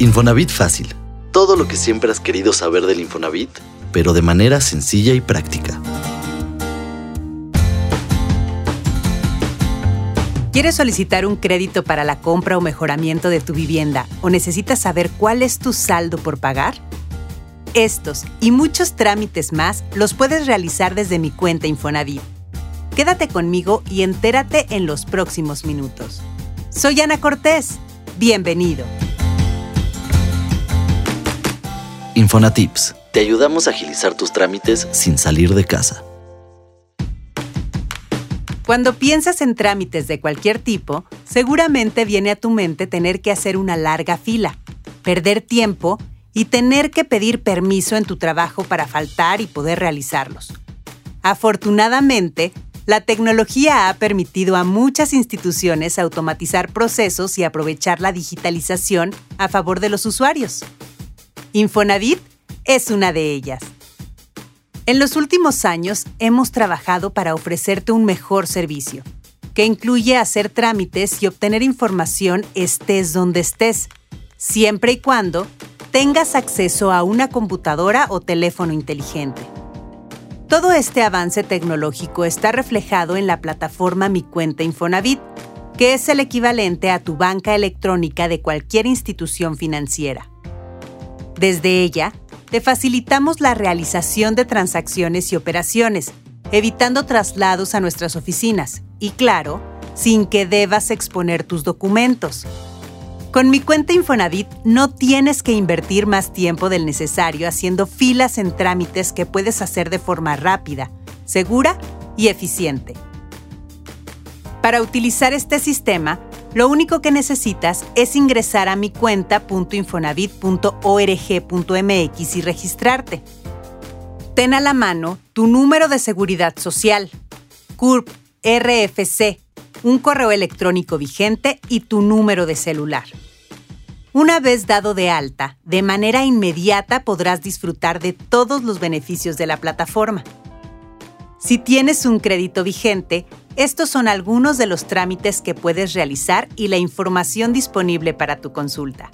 Infonavit Fácil. Todo lo que siempre has querido saber del Infonavit, pero de manera sencilla y práctica. ¿Quieres solicitar un crédito para la compra o mejoramiento de tu vivienda o necesitas saber cuál es tu saldo por pagar? Estos y muchos trámites más los puedes realizar desde mi cuenta Infonavit. Quédate conmigo y entérate en los próximos minutos. Soy Ana Cortés. Bienvenido. Infonatips. Te ayudamos a agilizar tus trámites sin salir de casa. Cuando piensas en trámites de cualquier tipo, seguramente viene a tu mente tener que hacer una larga fila, perder tiempo y tener que pedir permiso en tu trabajo para faltar y poder realizarlos. Afortunadamente, la tecnología ha permitido a muchas instituciones automatizar procesos y aprovechar la digitalización a favor de los usuarios. Infonavit es una de ellas. En los últimos años hemos trabajado para ofrecerte un mejor servicio, que incluye hacer trámites y obtener información estés donde estés, siempre y cuando tengas acceso a una computadora o teléfono inteligente. Todo este avance tecnológico está reflejado en la plataforma Mi Cuenta Infonavit, que es el equivalente a tu banca electrónica de cualquier institución financiera. Desde ella, te facilitamos la realización de transacciones y operaciones, evitando traslados a nuestras oficinas y, claro, sin que debas exponer tus documentos. Con mi cuenta Infonavit no tienes que invertir más tiempo del necesario haciendo filas en trámites que puedes hacer de forma rápida, segura y eficiente. Para utilizar este sistema, lo único que necesitas es ingresar a mi cuenta.infonavit.org.mx y registrarte. Ten a la mano tu número de seguridad social, CURP, RFC, un correo electrónico vigente y tu número de celular. Una vez dado de alta, de manera inmediata podrás disfrutar de todos los beneficios de la plataforma. Si tienes un crédito vigente, estos son algunos de los trámites que puedes realizar y la información disponible para tu consulta.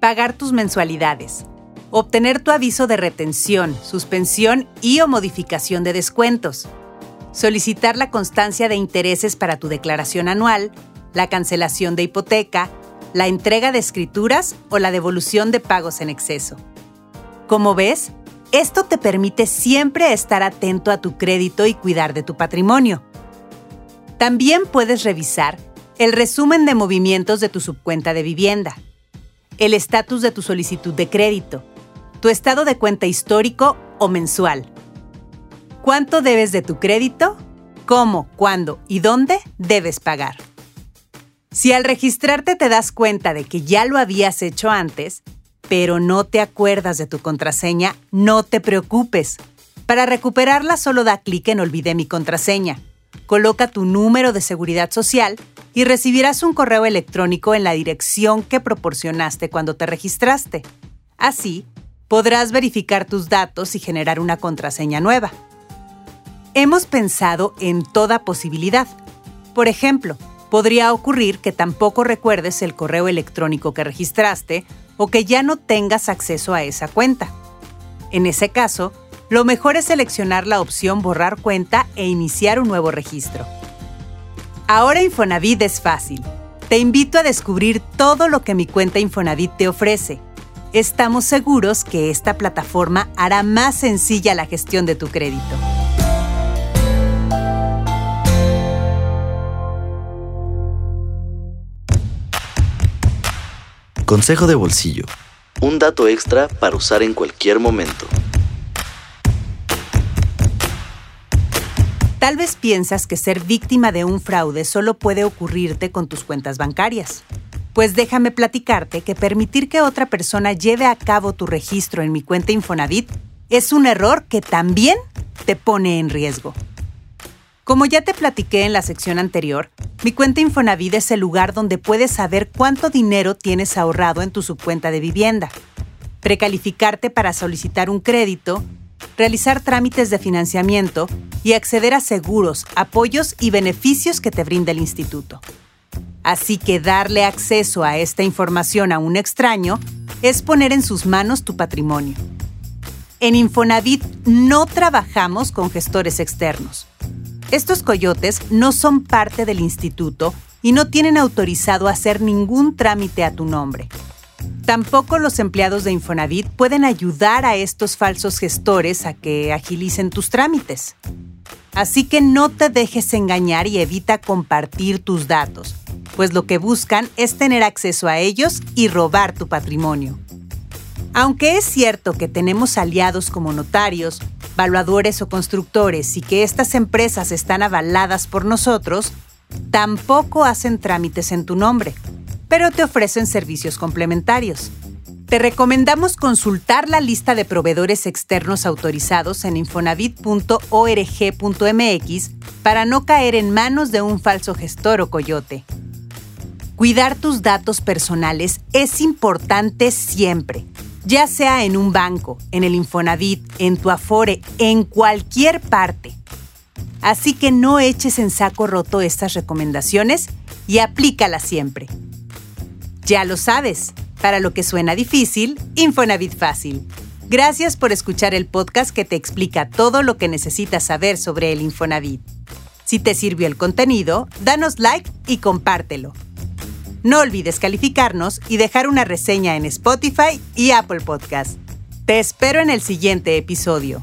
Pagar tus mensualidades. Obtener tu aviso de retención, suspensión y o modificación de descuentos. Solicitar la constancia de intereses para tu declaración anual, la cancelación de hipoteca, la entrega de escrituras o la devolución de pagos en exceso. Como ves, esto te permite siempre estar atento a tu crédito y cuidar de tu patrimonio. También puedes revisar el resumen de movimientos de tu subcuenta de vivienda, el estatus de tu solicitud de crédito, tu estado de cuenta histórico o mensual, cuánto debes de tu crédito, cómo, cuándo y dónde debes pagar. Si al registrarte te das cuenta de que ya lo habías hecho antes, pero no te acuerdas de tu contraseña, no te preocupes. Para recuperarla solo da clic en Olvidé mi contraseña coloca tu número de seguridad social y recibirás un correo electrónico en la dirección que proporcionaste cuando te registraste. Así, podrás verificar tus datos y generar una contraseña nueva. Hemos pensado en toda posibilidad. Por ejemplo, podría ocurrir que tampoco recuerdes el correo electrónico que registraste o que ya no tengas acceso a esa cuenta. En ese caso, lo mejor es seleccionar la opción Borrar cuenta e iniciar un nuevo registro. Ahora Infonavit es fácil. Te invito a descubrir todo lo que mi cuenta Infonavit te ofrece. Estamos seguros que esta plataforma hará más sencilla la gestión de tu crédito. Consejo de bolsillo. Un dato extra para usar en cualquier momento. Tal vez piensas que ser víctima de un fraude solo puede ocurrirte con tus cuentas bancarias. Pues déjame platicarte que permitir que otra persona lleve a cabo tu registro en mi cuenta Infonavit es un error que también te pone en riesgo. Como ya te platiqué en la sección anterior, mi cuenta Infonavit es el lugar donde puedes saber cuánto dinero tienes ahorrado en tu subcuenta de vivienda, precalificarte para solicitar un crédito realizar trámites de financiamiento y acceder a seguros, apoyos y beneficios que te brinda el instituto. Así que darle acceso a esta información a un extraño es poner en sus manos tu patrimonio. En Infonavit no trabajamos con gestores externos. Estos coyotes no son parte del instituto y no tienen autorizado hacer ningún trámite a tu nombre. Tampoco los empleados de Infonavit pueden ayudar a estos falsos gestores a que agilicen tus trámites. Así que no te dejes engañar y evita compartir tus datos, pues lo que buscan es tener acceso a ellos y robar tu patrimonio. Aunque es cierto que tenemos aliados como notarios, valuadores o constructores y que estas empresas están avaladas por nosotros, tampoco hacen trámites en tu nombre, pero te ofrecen servicios complementarios. Te recomendamos consultar la lista de proveedores externos autorizados en infonavit.org.mx para no caer en manos de un falso gestor o coyote. Cuidar tus datos personales es importante siempre, ya sea en un banco, en el Infonavit, en tu Afore, en cualquier parte. Así que no eches en saco roto estas recomendaciones y aplícalas siempre. Ya lo sabes, para lo que suena difícil, Infonavit fácil. Gracias por escuchar el podcast que te explica todo lo que necesitas saber sobre el Infonavit. Si te sirvió el contenido, danos like y compártelo. No olvides calificarnos y dejar una reseña en Spotify y Apple Podcast. Te espero en el siguiente episodio.